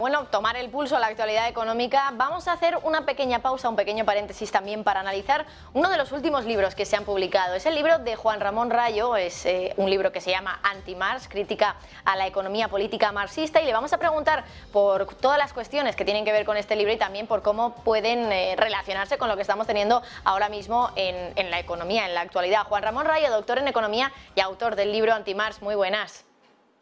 Bueno, tomar el pulso a la actualidad económica. Vamos a hacer una pequeña pausa, un pequeño paréntesis también para analizar uno de los últimos libros que se han publicado. Es el libro de Juan Ramón Rayo, es eh, un libro que se llama Anti-Marx, crítica a la economía política marxista, y le vamos a preguntar por todas las cuestiones que tienen que ver con este libro y también por cómo pueden eh, relacionarse con lo que estamos teniendo ahora mismo en, en la economía, en la actualidad. Juan Ramón Rayo, doctor en economía y autor del libro Anti-Marx, muy buenas.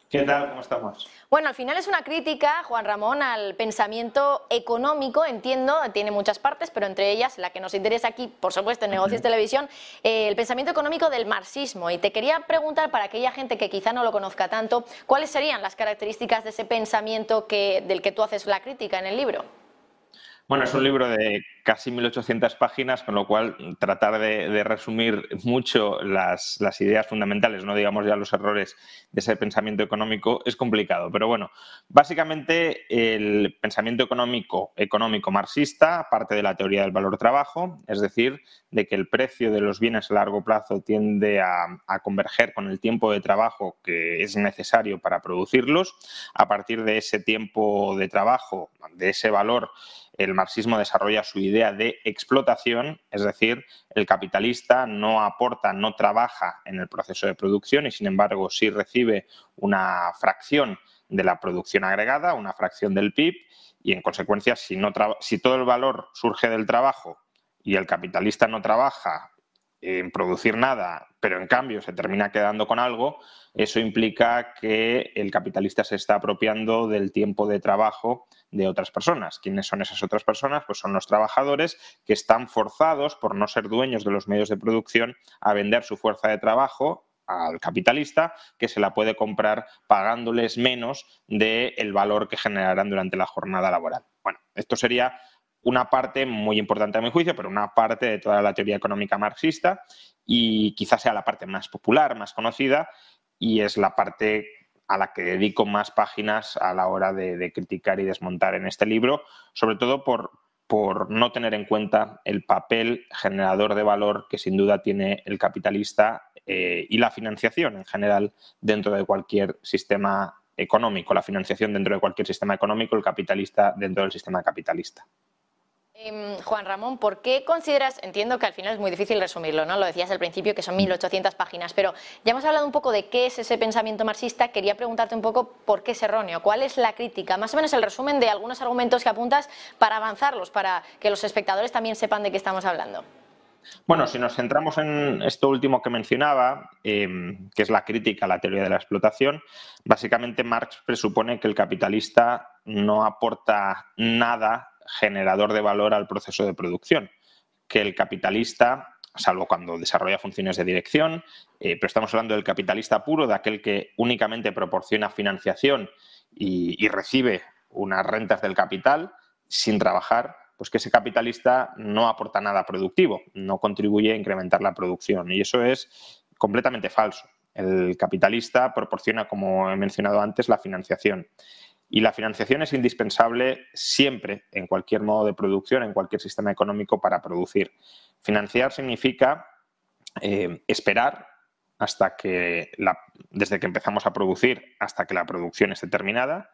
¿Qué tal? ¿Cómo estamos? Bueno, al final es una crítica, Juan Ramón, al pensamiento económico, entiendo, tiene muchas partes, pero entre ellas la que nos interesa aquí, por supuesto, en Negocios Televisión, eh, el pensamiento económico del marxismo. Y te quería preguntar, para aquella gente que quizá no lo conozca tanto, ¿cuáles serían las características de ese pensamiento que, del que tú haces la crítica en el libro? Bueno, es un libro de casi 1800 páginas, con lo cual tratar de, resumir mucho las, ideas fundamentales, no digamos ya los errores de ese pensamiento económico, es complicado. Pero bueno, básicamente el pensamiento económico, económico marxista parte de la teoría del valor trabajo, es decir, de que el precio de los bienes a largo plazo tiende a, a converger con el tiempo de trabajo que es necesario para producirlos. A partir de ese tiempo de trabajo, de ese valor, el marxismo desarrolla su idea de explotación, es decir, el capitalista no aporta, no trabaja en el proceso de producción y sin embargo sí recibe una fracción de la producción agregada, una fracción del PIB y en consecuencia si, no si todo el valor surge del trabajo y el capitalista no trabaja en producir nada, pero en cambio se termina quedando con algo, eso implica que el capitalista se está apropiando del tiempo de trabajo de otras personas. ¿Quiénes son esas otras personas? Pues son los trabajadores que están forzados, por no ser dueños de los medios de producción, a vender su fuerza de trabajo al capitalista que se la puede comprar pagándoles menos del valor que generarán durante la jornada laboral. Bueno, esto sería una parte muy importante a mi juicio, pero una parte de toda la teoría económica marxista y quizás sea la parte más popular, más conocida y es la parte a la que dedico más páginas a la hora de, criticar y desmontar en este libro, sobre todo por, por no tener en cuenta el papel generador de valor que sin duda tiene el capitalista eh, y la financiación en general dentro de cualquier sistema económico, la financiación dentro de cualquier sistema económico, el capitalista dentro del sistema capitalista. Em, Juan Ramón, ¿por qué consideras, entiendo que al final es muy difícil resumirlo, ¿no? Lo decías al principio que son 1.800 páginas, pero ya hemos hablado un poco de qué es ese pensamiento marxista, quería preguntarte un poco por qué es erróneo, cuál es la crítica, más o menos el resumen de algunos argumentos que apuntas para avanzarlos, para que los espectadores también sepan de qué estamos hablando. Bueno, si nos centramos en esto último que mencionaba, em, que es la crítica a la teoría de la explotación, básicamente Marx presupone que el capitalista no aporta nada generador de valor al proceso de producción, que el capitalista, salvo cuando desarrolla funciones de dirección, eh, pero estamos hablando del capitalista puro, de aquel que únicamente proporciona financiación y, recibe unas rentas del capital sin trabajar, pues que ese capitalista no aporta nada productivo, no contribuye a incrementar la producción. Y eso es completamente falso. El capitalista proporciona, como he mencionado antes, la financiación. Y la financiación es indispensable siempre en cualquier modo de producción, en cualquier sistema económico para producir. Financiar significa eh, esperar hasta que, desde que empezamos a producir hasta que la producción esté terminada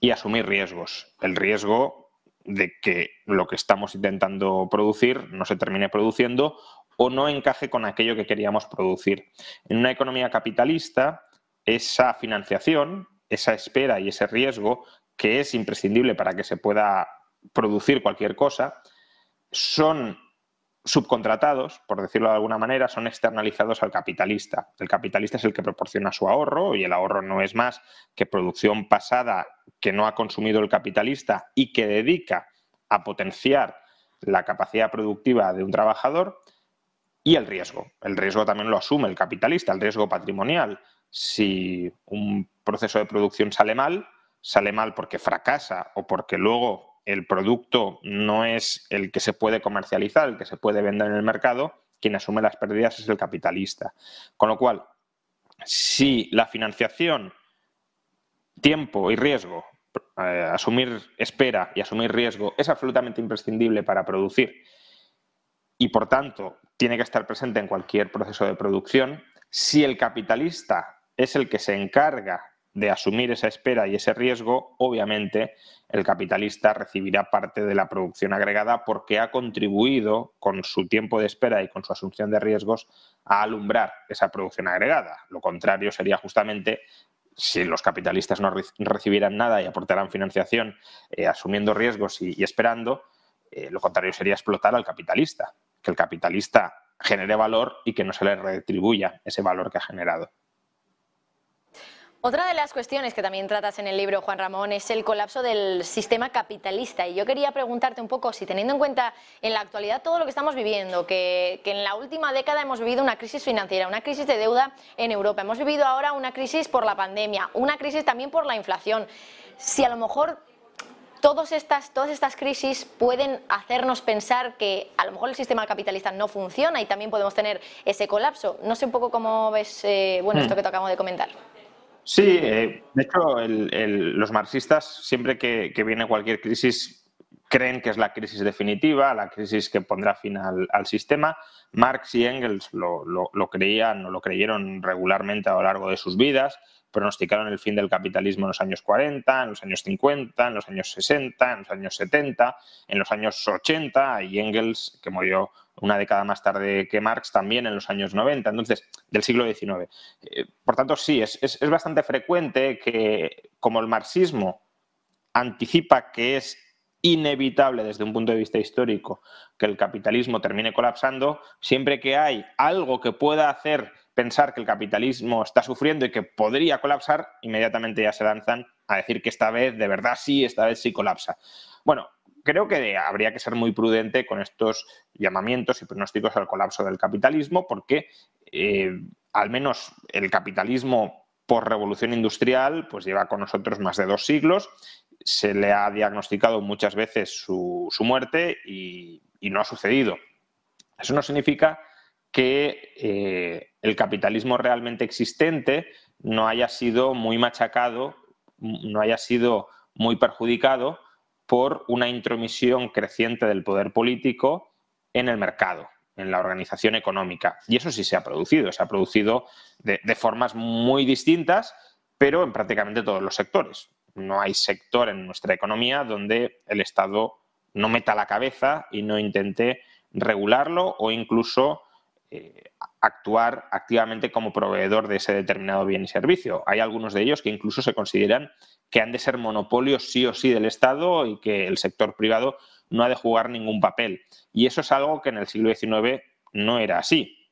y asumir riesgos. El riesgo de que lo que estamos intentando producir no se termine produciendo o no encaje con aquello que queríamos producir. En una economía capitalista, esa financiación esa espera y ese riesgo que es imprescindible para que se pueda producir cualquier cosa, son subcontratados, por decirlo de alguna manera, son externalizados al capitalista. El capitalista es el que proporciona su ahorro y el ahorro no es más que producción pasada que no ha consumido el capitalista y que dedica a potenciar la capacidad productiva de un trabajador y el riesgo. El riesgo también lo asume el capitalista, el riesgo patrimonial si un proceso de producción sale mal, sale mal porque fracasa o porque luego el producto no es el que se puede comercializar, el que se puede vender en el mercado, quien asume las pérdidas es el capitalista. Con lo cual, si la financiación, tiempo y riesgo, eh, asumir espera y asumir riesgo es absolutamente imprescindible para producir y por tanto tiene que estar presente en cualquier proceso de producción, si el capitalista es el que se encarga de asumir esa espera y ese riesgo, obviamente el capitalista recibirá parte de la producción agregada porque ha contribuido con su tiempo de espera y con su asunción de riesgos a alumbrar esa producción agregada. Lo contrario sería justamente si los capitalistas no recibieran nada y aportaran financiación eh, asumiendo riesgos y, esperando, eh, lo contrario sería explotar al capitalista, que el capitalista genere valor y que no se le retribuya ese valor que ha generado. Otra de las cuestiones que también tratas en el libro, Juan Ramón, es el colapso del sistema capitalista. Y yo quería preguntarte un poco si teniendo en cuenta en la actualidad todo lo que estamos viviendo, que, en la última década hemos vivido una crisis financiera, una crisis de deuda en Europa, hemos vivido ahora una crisis por la pandemia, una crisis también por la inflación. Si a lo mejor todas estas, todas estas crisis pueden hacernos pensar que a lo mejor el sistema capitalista no funciona y también podemos tener ese colapso. No sé un poco cómo ves eh, bueno, esto hmm. que te acabo de comentar. Sí, eh, de hecho, los marxistas, siempre que, viene cualquier crisis, creen que es la crisis definitiva, la crisis que pondrá fin al, sistema. Marx y Engels lo, lo, creían o lo creyeron regularmente a lo largo de sus vidas, pronosticaron el fin del capitalismo en los años 40, en los años 50, en los años 60, en los años 70, en los años 80, y Engels, que murió una década más tarde que Marx, también en los años 90, entonces, del siglo XIX. Eh, por tanto, sí, es, bastante frecuente que, como el marxismo anticipa que es inevitable desde un punto de vista histórico que el capitalismo termine colapsando, siempre que hay algo que pueda hacer pensar que el capitalismo está sufriendo y que podría colapsar, inmediatamente ya se lanzan a decir que esta vez de verdad sí, esta vez sí colapsa. Bueno, creo que habría que ser muy prudente con estos llamamientos y pronósticos al colapso del capitalismo, porque eh, al menos el capitalismo por revolución industrial pues lleva con nosotros más de dos siglos, se le ha diagnosticado muchas veces su, muerte y, no ha sucedido. Eso no significa que eh, el capitalismo realmente existente no haya sido muy machacado, no haya sido muy perjudicado por una intromisión creciente del poder político en el mercado, en la organización económica. Y eso sí se ha producido, se ha producido de, formas muy distintas, pero en prácticamente todos los sectores. No hay sector en nuestra economía donde el Estado no meta la cabeza y no intente regularlo o incluso eh, actuar activamente como proveedor de ese determinado bien y servicio. Hay algunos de ellos que incluso se consideran que han de ser monopolios sí o sí del Estado y que el sector privado no ha de jugar ningún papel. Y eso es algo que en el siglo XIX no era así.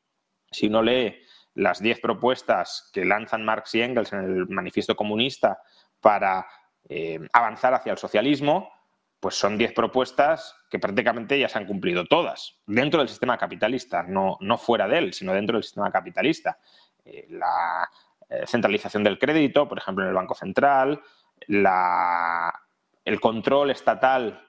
Si uno lee las diez propuestas que lanzan Marx y Engels en el manifiesto comunista para eh, avanzar hacia el socialismo, pues son diez propuestas que prácticamente ya se han cumplido todas, dentro del sistema capitalista, no, no fuera de él, sino dentro del sistema capitalista. Eh, la eh, centralización del crédito, por ejemplo, en el Banco Central, el control estatal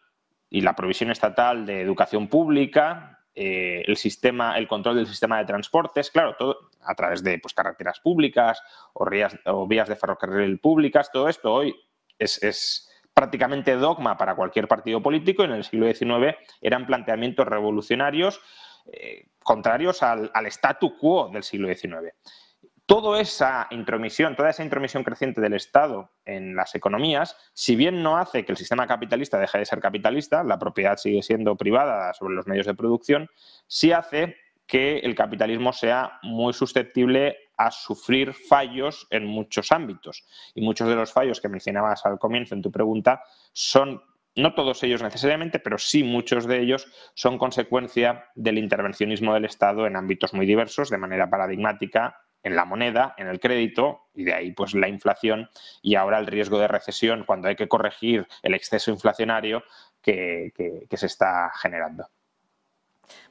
y la provisión estatal de educación pública, eh, el sistema, el control del sistema de transportes, claro, todo a través de pues, carreteras públicas o, vías, de ferrocarril públicas, todo esto hoy es, prácticamente dogma para cualquier partido político en el siglo XIX eran planteamientos revolucionarios eh, contrarios al, al statu quo del siglo XIX toda esa intromisión, toda esa intromisión creciente del Estado en las economías, si bien no hace que el sistema capitalista deje de ser capitalista, la propiedad sigue siendo privada sobre los medios de producción, sí hace que el capitalismo sea muy susceptible a sufrir fallos en muchos ámbitos. Y muchos de los fallos que mencionabas al comienzo en tu pregunta son no todos ellos necesariamente, pero sí muchos de ellos son consecuencia del intervencionismo del Estado en ámbitos muy diversos, de manera paradigmática en la moneda, en el crédito, y de ahí pues la inflación y ahora el riesgo de recesión cuando hay que corregir el exceso inflacionario que, se está generando.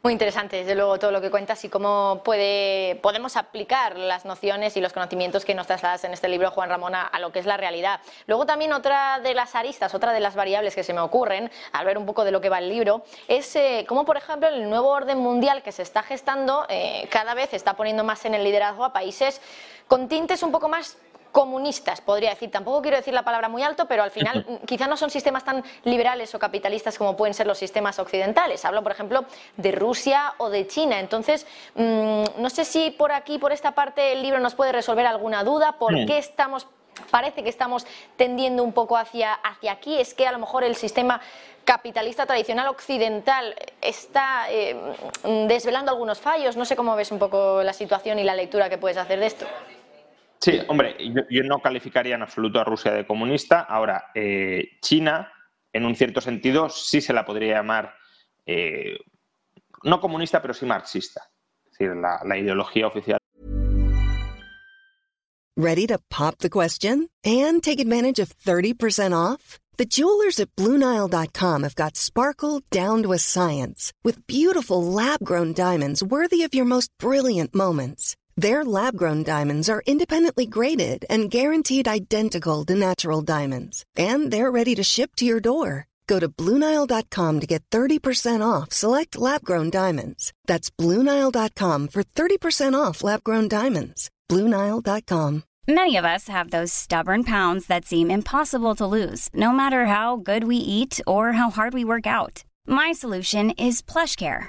Muy interesante, desde luego, todo lo que cuentas y cómo puede, podemos aplicar las nociones y los conocimientos que nos trasladas en este libro, Juan Ramón, a, lo que es la realidad. Luego también otra de las aristas, otra de las variables que se me ocurren, al ver un poco de lo que va el libro, es eh, cómo, por ejemplo, el nuevo orden mundial que se está gestando eh, cada vez está poniendo más en el liderazgo a países con tintes un poco más comunistas, podría decir. Tampoco quiero decir la palabra muy alto, pero al final quizá no son sistemas tan liberales o capitalistas como pueden ser los sistemas occidentales. Hablo, por ejemplo, de Rusia o de China. Entonces, mm, no sé si por aquí, por esta parte, el libro nos puede resolver alguna duda. ¿Por qué estamos parece que estamos tendiendo un poco hacia, hacia aquí, es que a lo mejor el sistema capitalista tradicional occidental está eh, desvelando algunos fallos. No sé cómo ves un poco la situación y la lectura que puedes hacer de esto. Sí, hombre, yo, no calificaría en absoluto a Rusia de comunista. Ahora, eh, China, en un cierto sentido, sí se la podría llamar, eh, no comunista, pero sí marxista. Es decir, la, la ideología oficial. Ready to pop the question and take advantage of 30% off? The jewelers at BlueNile.com have got sparkle down to a science with beautiful lab-grown diamonds worthy of your most brilliant moments. Their lab grown diamonds are independently graded and guaranteed identical to natural diamonds, and they're ready to ship to your door. Go to Bluenile.com to get 30% off select lab grown diamonds. That's Bluenile.com for 30% off lab grown diamonds. Bluenile.com. Many of us have those stubborn pounds that seem impossible to lose, no matter how good we eat or how hard we work out. My solution is PlushCare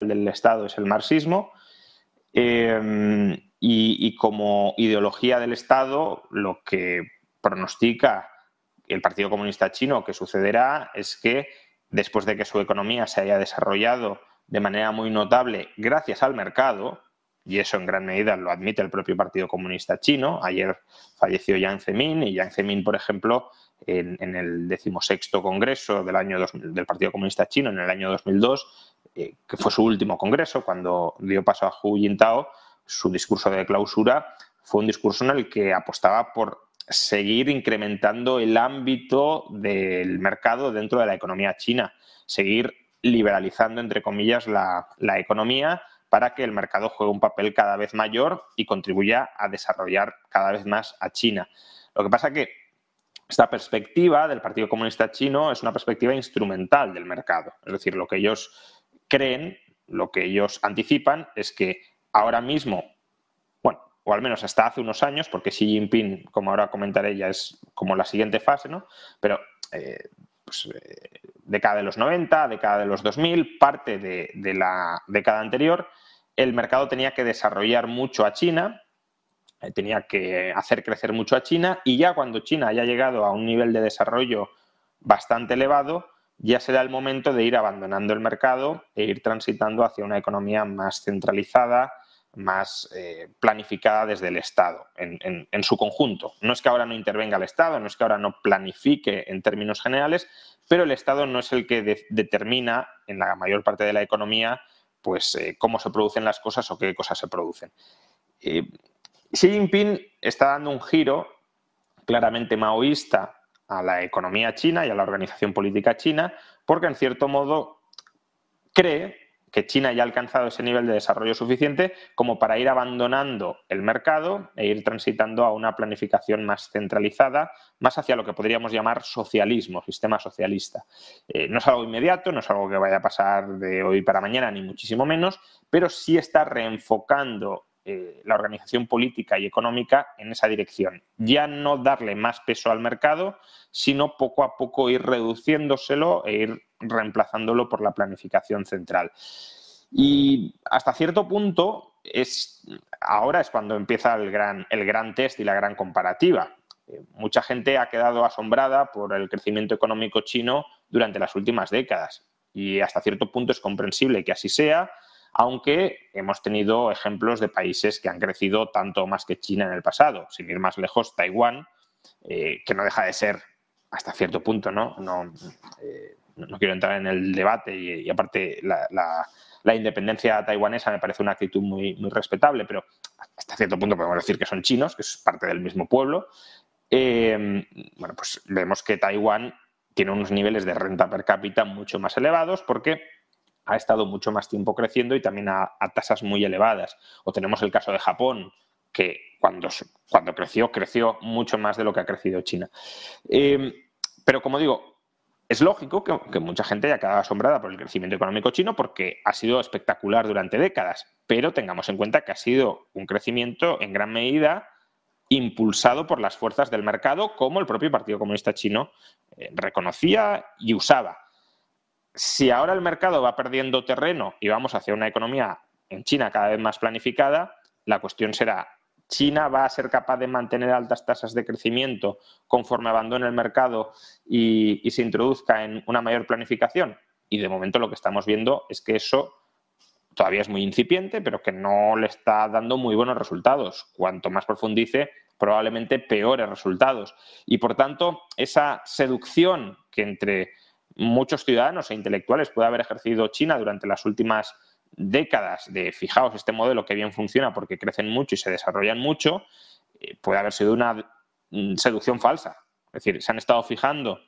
Del Estado es el marxismo. Eh, y, como ideología del Estado, lo que pronostica el Partido Comunista Chino que sucederá es que después de que su economía se haya desarrollado de manera muy notable gracias al mercado, y eso en gran medida lo admite el propio Partido Comunista Chino, ayer falleció Jiang Zemin y Jiang Zemin, por ejemplo, en, el decimosexto congreso del, año del Partido Comunista Chino en el año 2002, eh, que fue su último congreso, cuando dio paso a Hu Jintao, su discurso de clausura fue un discurso en el que apostaba por seguir incrementando el ámbito del mercado dentro de la economía china, seguir liberalizando, entre comillas, la, la economía para que el mercado juegue un papel cada vez mayor y contribuya a desarrollar cada vez más a China. Lo que pasa que esta perspectiva del Partido Comunista Chino es una perspectiva instrumental del mercado. Es decir, lo que ellos creen, lo que ellos anticipan es que ahora mismo, bueno, o al menos hasta hace unos años, porque Xi Jinping, como ahora comentaré, ya es como la siguiente fase, ¿no? Pero eh, pues, eh, década de los 90, década de los 2000, parte de, la década anterior, el mercado tenía que desarrollar mucho a China, eh, tenía que hacer crecer mucho a China y ya cuando China haya llegado a un nivel de desarrollo bastante elevado, ya será el momento de ir abandonando el mercado e ir transitando hacia una economía más centralizada, más eh, planificada desde el Estado en, su conjunto. No es que ahora no intervenga el Estado, no es que ahora no planifique en términos generales, pero el Estado no es el que determina en la mayor parte de la economía pues, eh, cómo se producen las cosas o qué cosas se producen. Xi Jinping está dando un giro claramente maoísta a la economía china y a la organización política china, porque en cierto modo cree que China ya ha alcanzado ese nivel de desarrollo suficiente como para ir abandonando el mercado e ir transitando a una planificación más centralizada, más hacia lo que podríamos llamar socialismo, sistema socialista. Eh, no es algo inmediato, no es algo que vaya a pasar de hoy para mañana, ni muchísimo menos, pero sí está reenfocando eh, la organización política y económica en esa dirección. Ya no darle más peso al mercado, sino poco a poco ir reduciéndoselo e ir reemplazándolo por la planificación central. Y hasta cierto punto es ahora es cuando empieza el gran, el gran test y la gran comparativa. Eh, mucha gente ha quedado asombrada por el crecimiento económico chino durante las últimas décadas y hasta cierto punto es comprensible que así sea, aunque hemos tenido ejemplos de países que han crecido tanto más que China en el pasado. Sin ir más lejos, Taiwán, eh, que no deja de ser hasta cierto punto, ¿no? No, eh, quiero entrar en el debate y, aparte la, independencia taiwanesa me parece una actitud muy, muy respetable, pero hasta cierto punto podemos decir que son chinos, que es parte del mismo pueblo. Eh, bueno, pues vemos que Taiwán tiene unos niveles de renta per cápita mucho más elevados porque ha estado mucho más tiempo creciendo y también a, tasas muy elevadas. O tenemos el caso de Japón, que cuando, cuando creció, creció mucho más de lo que ha crecido China. Em, pero como digo, es lógico que, mucha gente haya quedado asombrada por el crecimiento económico chino porque ha sido espectacular durante décadas, pero tengamos en cuenta que ha sido un crecimiento en gran medida impulsado por las fuerzas del mercado, como el propio Partido Comunista Chino eh, reconocía y usaba. Si ahora el mercado va perdiendo terreno y vamos hacia una economía en China cada vez más planificada, la cuestión será, ¿China va a ser capaz de mantener altas tasas de crecimiento conforme abandone el mercado y, se introduzca en una mayor planificación? Y de momento lo que estamos viendo es que eso todavía es muy incipiente, pero que no le está dando muy buenos resultados. Cuanto más profundice, probablemente peores resultados. Y por tanto, esa seducción que entre muchos ciudadanos e intelectuales puede haber ejercido China durante las últimas décadas de, fijaos, este modelo que bien funciona porque crecen mucho y se desarrollan mucho, eh, puede haber sido una mm, seducción falsa. Es decir, se han estado fijando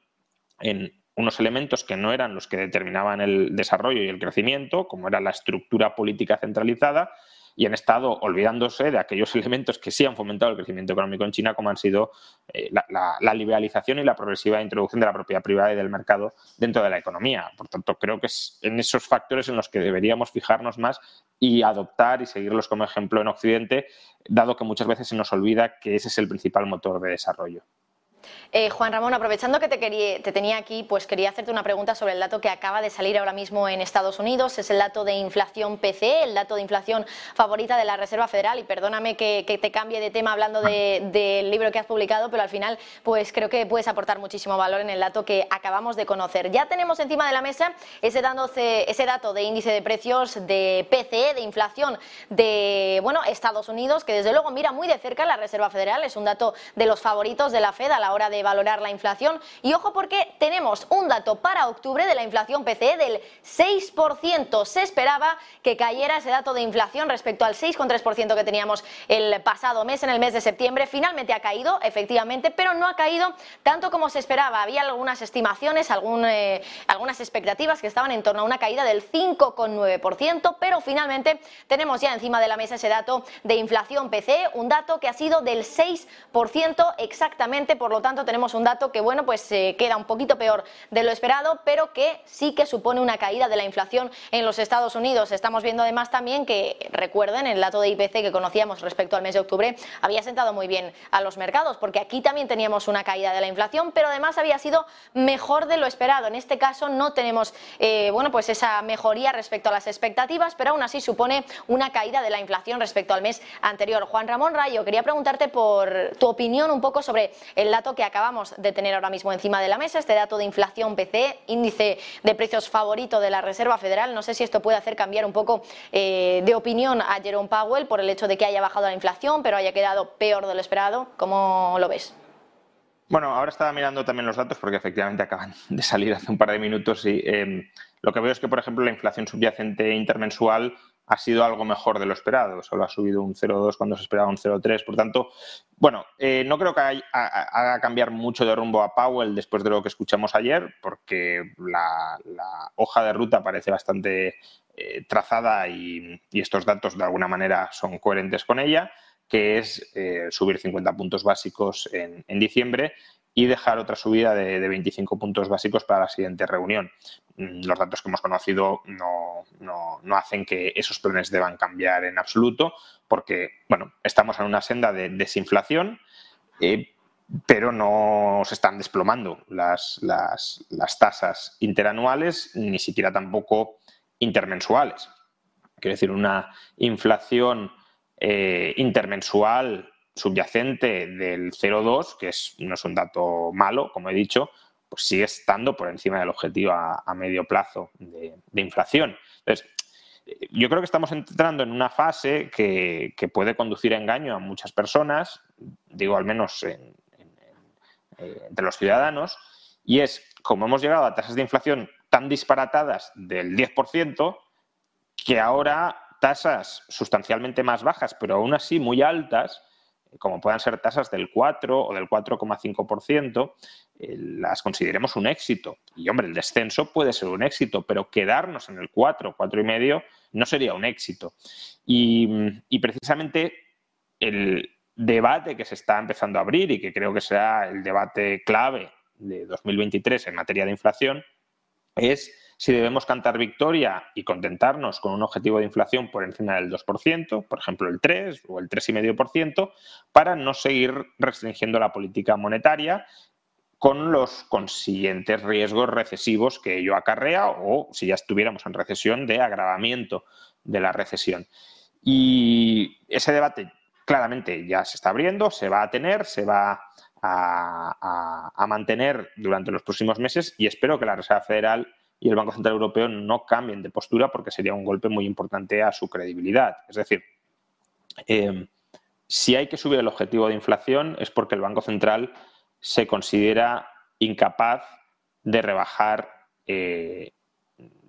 en unos elementos que no eran los que determinaban el desarrollo y el crecimiento, como era la estructura política centralizada, y han estado olvidándose de aquellos elementos que sí han fomentado el crecimiento económico en China, como han sido eh, la, liberalización y la progresiva introducción de la propiedad privada y del mercado dentro de la economía. Por tanto, creo que es en esos factores en los que deberíamos fijarnos más y adoptar y seguirlos como ejemplo en Occidente, dado que muchas veces se nos olvida que ese es el principal motor de desarrollo. Eh, Juan Ramón, aprovechando que te, tenía aquí, pues quería hacerte una pregunta sobre el dato que acaba de salir ahora mismo en Estados Unidos. Es el dato de inflación PC, el dato de inflación favorita de la Reserva Federal. Y perdóname que, te cambie de tema hablando del libro que has publicado, pero al final, pues creo que puedes aportar muchísimo valor en el dato que acabamos de conocer. Ya tenemos encima de la mesa ese, ese dato de índice de precios de PCE, de inflación de bueno, Estados Unidos, que desde luego mira muy de cerca la Reserva Federal. Es un dato de los favoritos de la Fed a la hora de valorar la inflación. Y ojo porque tenemos un dato para octubre de la inflación PCE del 6%. Se esperaba que cayera ese dato de inflación respecto al 6,3% que teníamos el pasado mes, en el mes de septiembre. Finalmente ha caído, efectivamente, pero no ha caído tanto como se esperaba. Había algunas estimaciones, eh, algunas expectativas que estaban en torno a una caída del 5,9%, pero finalmente tenemos ya encima de la mesa ese dato de inflación PCE, un dato que ha sido del 6% exactamente, por lo tanto tenemos un dato que, bueno, pues se queda un poquito peor de lo esperado, pero que sí que supone una caída de la inflación en los Estados Unidos. Estamos viendo además también que, recuerden, el dato de IPC que conocíamos respecto al mes de octubre había sentado muy bien a los mercados, porque aquí también teníamos una caída de la inflación, pero además había sido mejor de lo esperado. En este caso no tenemos, eh, bueno, pues esa mejoría respecto a las expectativas, pero aún así supone una caída de la inflación respecto al mes anterior. Juan Ramón Rayo, quería preguntarte por tu opinión un poco sobre el dato que acaba acabamos de tener ahora mismo encima de la mesa, este dato de inflación PC, índice de precios favorito de la Reserva Federal. No sé si esto puede hacer cambiar un poco eh, de opinión a Jerome Powell por el hecho de que haya bajado la inflación, pero haya quedado peor de lo esperado. ¿Cómo lo ves? Bueno, ahora estaba mirando también los datos porque efectivamente acaban de salir hace un par de minutos y em, lo que veo es que, por ejemplo, la inflación subyacente intermensual ha sido algo mejor de lo esperado. Solo ha subido un 0,2 cuando se esperaba un 0,3. Por tanto, bueno, eh, no creo que haga cambiar mucho de rumbo a Powell después de lo que escuchamos ayer, porque la, hoja de ruta parece bastante eh, trazada y, estos datos de alguna manera son coherentes con ella, que es eh, subir 50 puntos básicos en, en diciembre y dejar otra subida de, de 25 puntos básicos para la siguiente reunión. Mm, los datos que hemos conocido no, no, hacen que esos planes deban cambiar en absoluto, porque bueno, estamos en una senda de desinflación, eh, pero no se están desplomando las, las, las, tasas interanuales, ni siquiera tampoco intermensuales. Quiero decir, una inflación eh, intermensual subyacente del 0,2, que no es un dato malo, como he dicho, pues sigue estando por encima del objetivo a, medio plazo de, inflación. Entonces, yo creo que estamos entrando en una fase que, puede conducir a engaño a muchas personas, digo al menos eh, entre los ciudadanos, y es como hemos llegado a tasas de inflación tan disparatadas del 10%, que ahora tasas sustancialmente más bajas, pero aún así muy altas, como puedan ser tasas del 4 o del 4,5%, eh, las consideremos un éxito. Y hombre, el descenso puede ser un éxito, pero quedarnos en el 4, 4,5 no sería un éxito. Y, precisamente el debate que se está empezando a abrir y que creo que será el debate clave de 2023 en materia de inflación es si debemos cantar victoria y contentarnos con un objetivo de inflación por encima del 2%, por ejemplo el 3 o el 3,5%, para no seguir restringiendo la política monetaria con los consiguientes riesgos recesivos que ello acarrea o, si ya estuviéramos en recesión, de agravamiento de la recesión. Y ese debate claramente ya se está abriendo, se va a tener, se va a, mantener durante los próximos meses y espero que la Reserva Federal y el Banco Central Europeo no cambien de postura porque sería un golpe muy importante a su credibilidad. Es decir, eh, si hay que subir el objetivo de inflación es porque el Banco Central se considera incapaz de rebajar eh,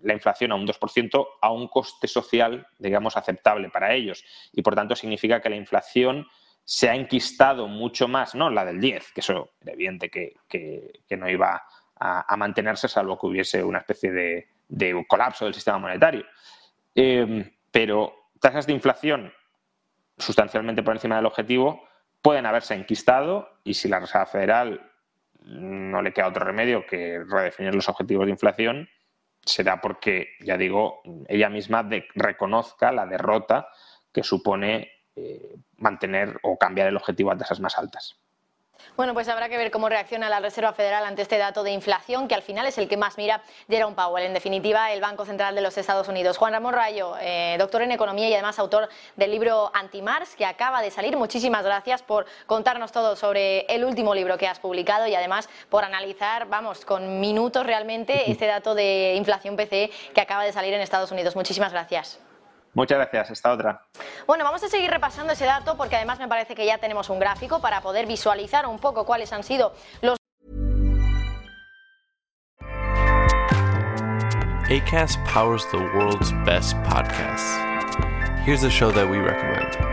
la inflación a un 2% a un coste social, digamos, aceptable para ellos. Y por tanto significa que la inflación se ha enquistado mucho más, no la del 10, que eso era evidente que, que no iba a, mantenerse salvo que hubiese una especie de, colapso del sistema monetario. Em, pero tasas de inflación sustancialmente por encima del objetivo pueden haberse enquistado y si la Reserva Federal no le queda otro remedio que redefinir los objetivos de inflación, será porque, ya digo, ella misma reconozca la derrota que supone eh, mantener o cambiar el objetivo a tasas más altas. Bueno, pues habrá que ver cómo reacciona la Reserva Federal ante este dato de inflación, que al final es el que más mira Jerome Powell, en definitiva, el Banco Central de los Estados Unidos. Juan Ramón Rayo, eh, doctor en Economía y además autor del libro Antimars, que acaba de salir. Muchísimas gracias por contarnos todo sobre el último libro que has publicado y además por analizar, vamos, con minutos realmente, este dato de inflación PCE que acaba de salir en Estados Unidos. Muchísimas gracias. Muchas gracias, esta otra. Bueno, vamos a seguir repasando ese dato porque además me parece que ya tenemos un gráfico para poder visualizar un poco cuáles han sido los ACAST powers the world's best podcasts. Here's a show that we recommend.